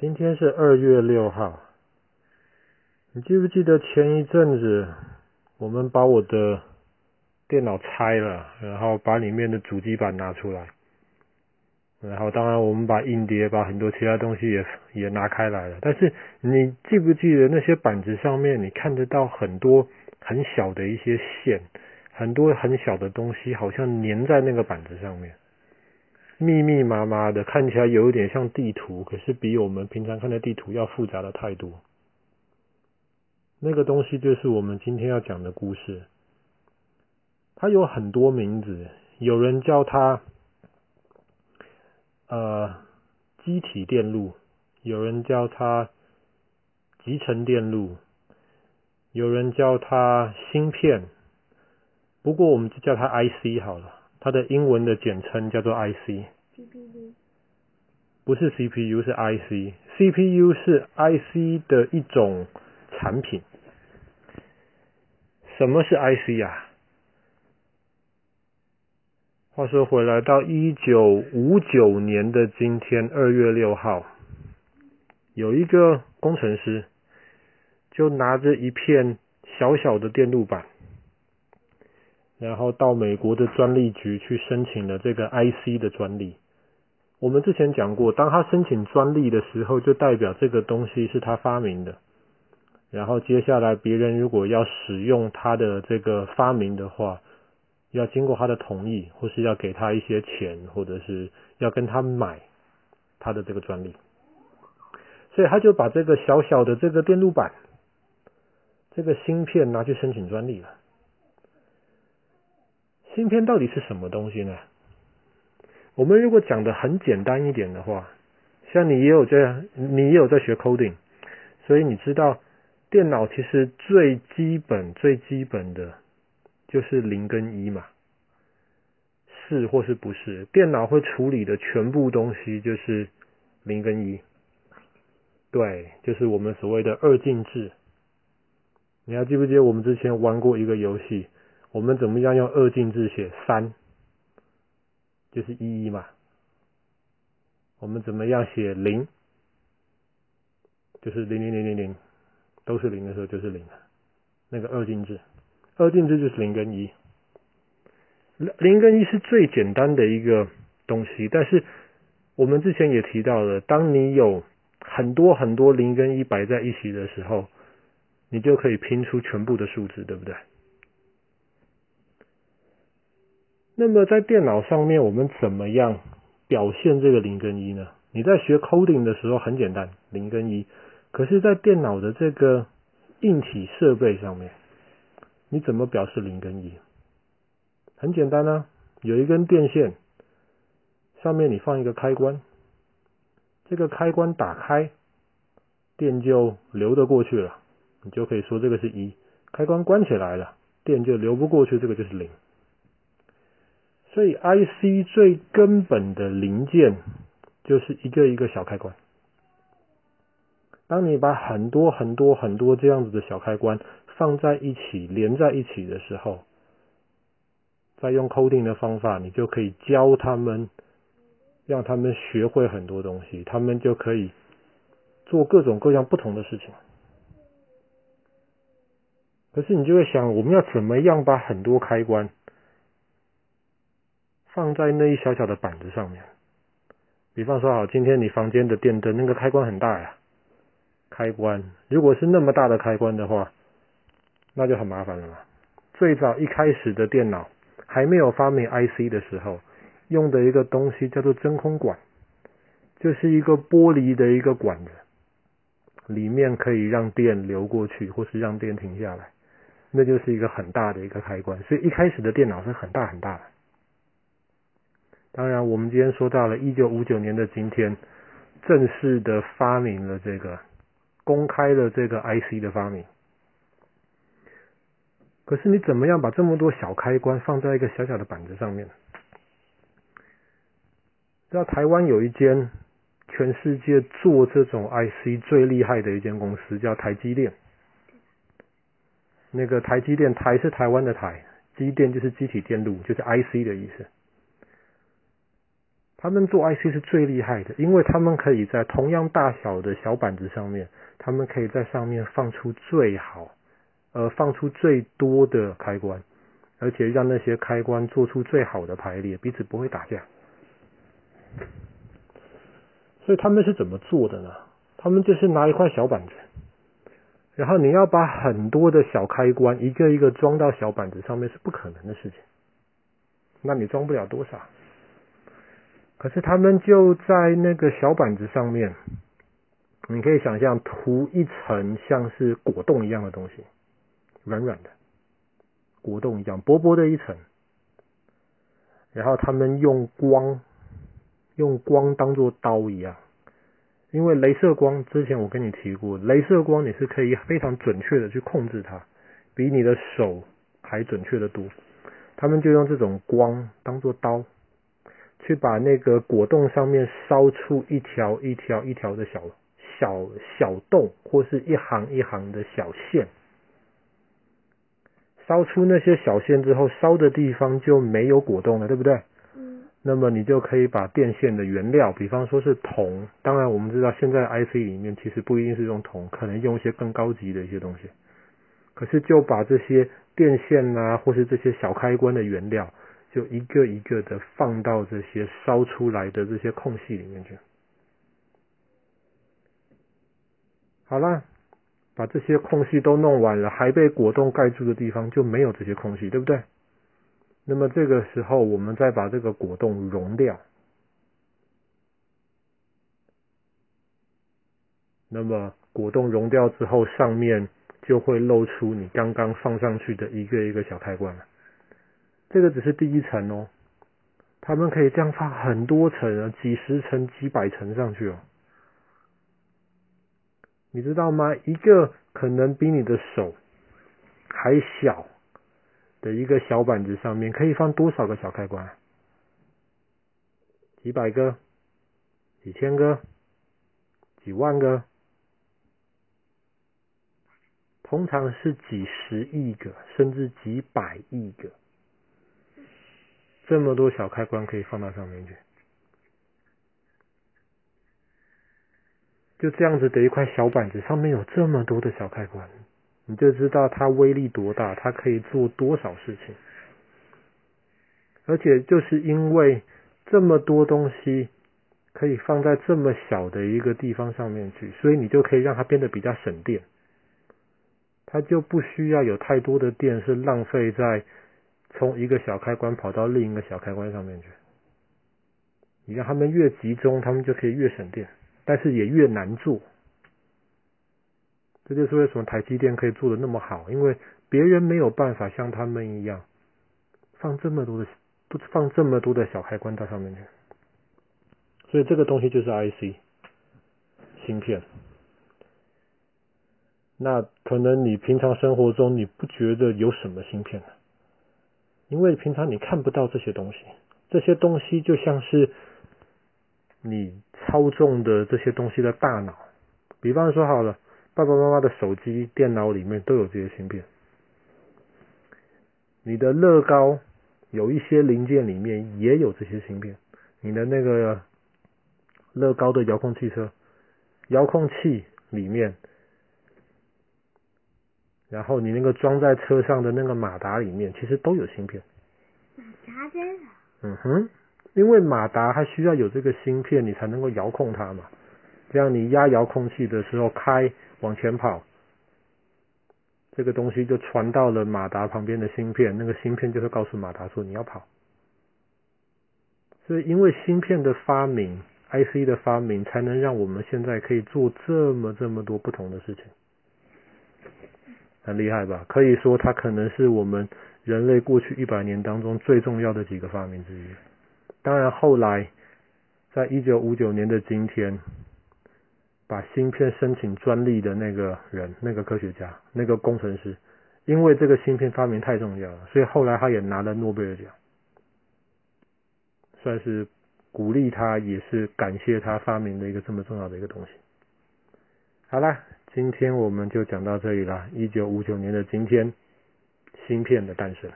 今天是二月六号，你记不记得前一阵子我们把我的电脑拆了，然后把里面的主机板拿出来，然后当然我们把硬碟、把很多其他东西也也拿开来了。但是你记不记得那些板子上面，你看得到很多很小的一些线，很多很小的东西，好像粘在那个板子上面。密密麻麻的，看起来有一点像地图，可是比我们平常看的地图要复杂的太多。那个东西就是我们今天要讲的故事。它有很多名字，有人叫它呃机体电路，有人叫它集成电路，有人叫它芯片。不过我们就叫它 IC 好了。它的英文的简称叫做 IC CPU 不是 CPU 是 IC，CPU 是 IC 的一种产品。什么是 IC 呀？话说回来，到一九五九年的今天，二月六号，有一个工程师就拿着一片小小的电路板。然后到美国的专利局去申请了这个 IC 的专利。我们之前讲过，当他申请专利的时候，就代表这个东西是他发明的。然后接下来别人如果要使用他的这个发明的话，要经过他的同意，或是要给他一些钱，或者是要跟他买他的这个专利。所以他就把这个小小的这个电路板，这个芯片拿去申请专利了。芯片到底是什么东西呢？我们如果讲的很简单一点的话，像你也有在，你也有在学 coding，所以你知道电脑其实最基本、最基本的就是零跟一嘛，是或是不是？电脑会处理的全部东西就是零跟一，对，就是我们所谓的二进制。你还记不记得我们之前玩过一个游戏？我们怎么样用二进制写三？就是一一嘛。我们怎么样写零？就是零零零零零，都是零的时候就是零。那个二进制，二进制就是零跟一。零跟一是最简单的一个东西，但是我们之前也提到了，当你有很多很多零跟一摆在一起的时候，你就可以拼出全部的数字，对不对？那么在电脑上面，我们怎么样表现这个零跟一呢？你在学 coding 的时候很简单，零跟一。可是，在电脑的这个硬体设备上面，你怎么表示零跟一？很简单啊，有一根电线，上面你放一个开关，这个开关打开，电就流得过去了，你就可以说这个是一。开关关起来了，电就流不过去，这个就是零。所以，IC 最根本的零件就是一个一个小开关。当你把很多很多很多这样子的小开关放在一起，连在一起的时候，再用 coding 的方法，你就可以教他们，让他们学会很多东西，他们就可以做各种各样不同的事情。可是你就会想，我们要怎么样把很多开关放在那一小小的板子上面，比方说，好，今天你房间的电灯那个开关很大呀，开关如果是那么大的开关的话，那就很麻烦了嘛。最早一开始的电脑还没有发明 IC 的时候，用的一个东西叫做真空管，就是一个玻璃的一个管子，里面可以让电流过去，或是让电停下来，那就是一个很大的一个开关。所以一开始的电脑是很大很大的。当然，我们今天说到了一九五九年的今天，正式的发明了这个，公开了这个 IC 的发明。可是你怎么样把这么多小开关放在一个小小的板子上面？知道台湾有一间全世界做这种 IC 最厉害的一间公司，叫台积电。那个台积电，台是台湾的台，积电就是机体电路，就是 IC 的意思。他们做 IC 是最厉害的，因为他们可以在同样大小的小板子上面，他们可以在上面放出最好，呃，放出最多的开关，而且让那些开关做出最好的排列，彼此不会打架。所以他们是怎么做的呢？他们就是拿一块小板子，然后你要把很多的小开关一个一个装到小板子上面是不可能的事情，那你装不了多少。可是他们就在那个小板子上面，你可以想象涂一层像是果冻一样的东西，软软的果冻一样薄薄的一层，然后他们用光，用光当做刀一样，因为镭射光之前我跟你提过，镭射光你是可以非常准确的去控制它，比你的手还准确的多。他们就用这种光当做刀。去把那个果冻上面烧出一条一条一条的小小小洞，或是一行一行的小线。烧出那些小线之后，烧的地方就没有果冻了，对不对？嗯。那么你就可以把电线的原料，比方说是铜，当然我们知道现在 IC 里面其实不一定是用铜，可能用一些更高级的一些东西。可是就把这些电线啊，或是这些小开关的原料。就一个一个的放到这些烧出来的这些空隙里面去。好了，把这些空隙都弄完了，还被果冻盖住的地方就没有这些空隙，对不对？那么这个时候，我们再把这个果冻融掉。那么果冻融掉之后，上面就会露出你刚刚放上去的一个一个小开关了。这个只是第一层哦，他们可以这样放很多层啊，几十层、几百层上去哦。你知道吗？一个可能比你的手还小的一个小板子上面，可以放多少个小开关？几百个、几千个、几万个，通常是几十亿个，甚至几百亿个。这么多小开关可以放到上面去，就这样子的一块小板子上面有这么多的小开关，你就知道它威力多大，它可以做多少事情。而且就是因为这么多东西可以放在这么小的一个地方上面去，所以你就可以让它变得比较省电，它就不需要有太多的电是浪费在。从一个小开关跑到另一个小开关上面去，你让他们越集中，他们就可以越省电，但是也越难做。这就是为什么台积电可以做的那么好，因为别人没有办法像他们一样放这么多的不放这么多的小开关到上面去。所以这个东西就是 IC 芯片。那可能你平常生活中你不觉得有什么芯片呢？因为平常你看不到这些东西，这些东西就像是你操纵的这些东西的大脑。比方说好了，爸爸妈妈的手机、电脑里面都有这些芯片。你的乐高有一些零件里面也有这些芯片。你的那个乐高的遥控汽车，遥控器里面。然后你那个装在车上的那个马达里面，其实都有芯片。马达真的？嗯哼，因为马达它需要有这个芯片，你才能够遥控它嘛。这样你压遥控器的时候开往前跑，这个东西就传到了马达旁边的芯片，那个芯片就会告诉马达说你要跑。所以因为芯片的发明，IC 的发明，才能让我们现在可以做这么这么多不同的事情。很厉害吧？可以说它可能是我们人类过去一百年当中最重要的几个发明之一。当然后来，在一九五九年的今天，把芯片申请专利的那个人、那个科学家、那个工程师，因为这个芯片发明太重要了，所以后来他也拿了诺贝尔奖，算是鼓励他，也是感谢他发明的一个这么重要的一个东西。好了。今天我们就讲到这里了。一九五九年的今天，芯片的诞生。